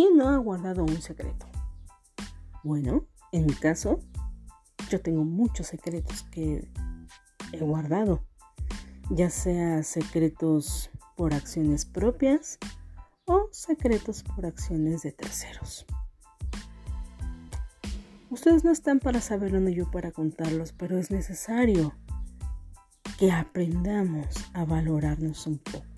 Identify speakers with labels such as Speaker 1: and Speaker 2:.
Speaker 1: ¿quién no ha guardado un secreto? Bueno, en mi caso, yo tengo muchos secretos que he guardado, ya sea secretos por acciones propias o secretos por acciones de terceros. Ustedes no están para saberlo ni yo para contarlos, pero es necesario que aprendamos a valorarnos un poco.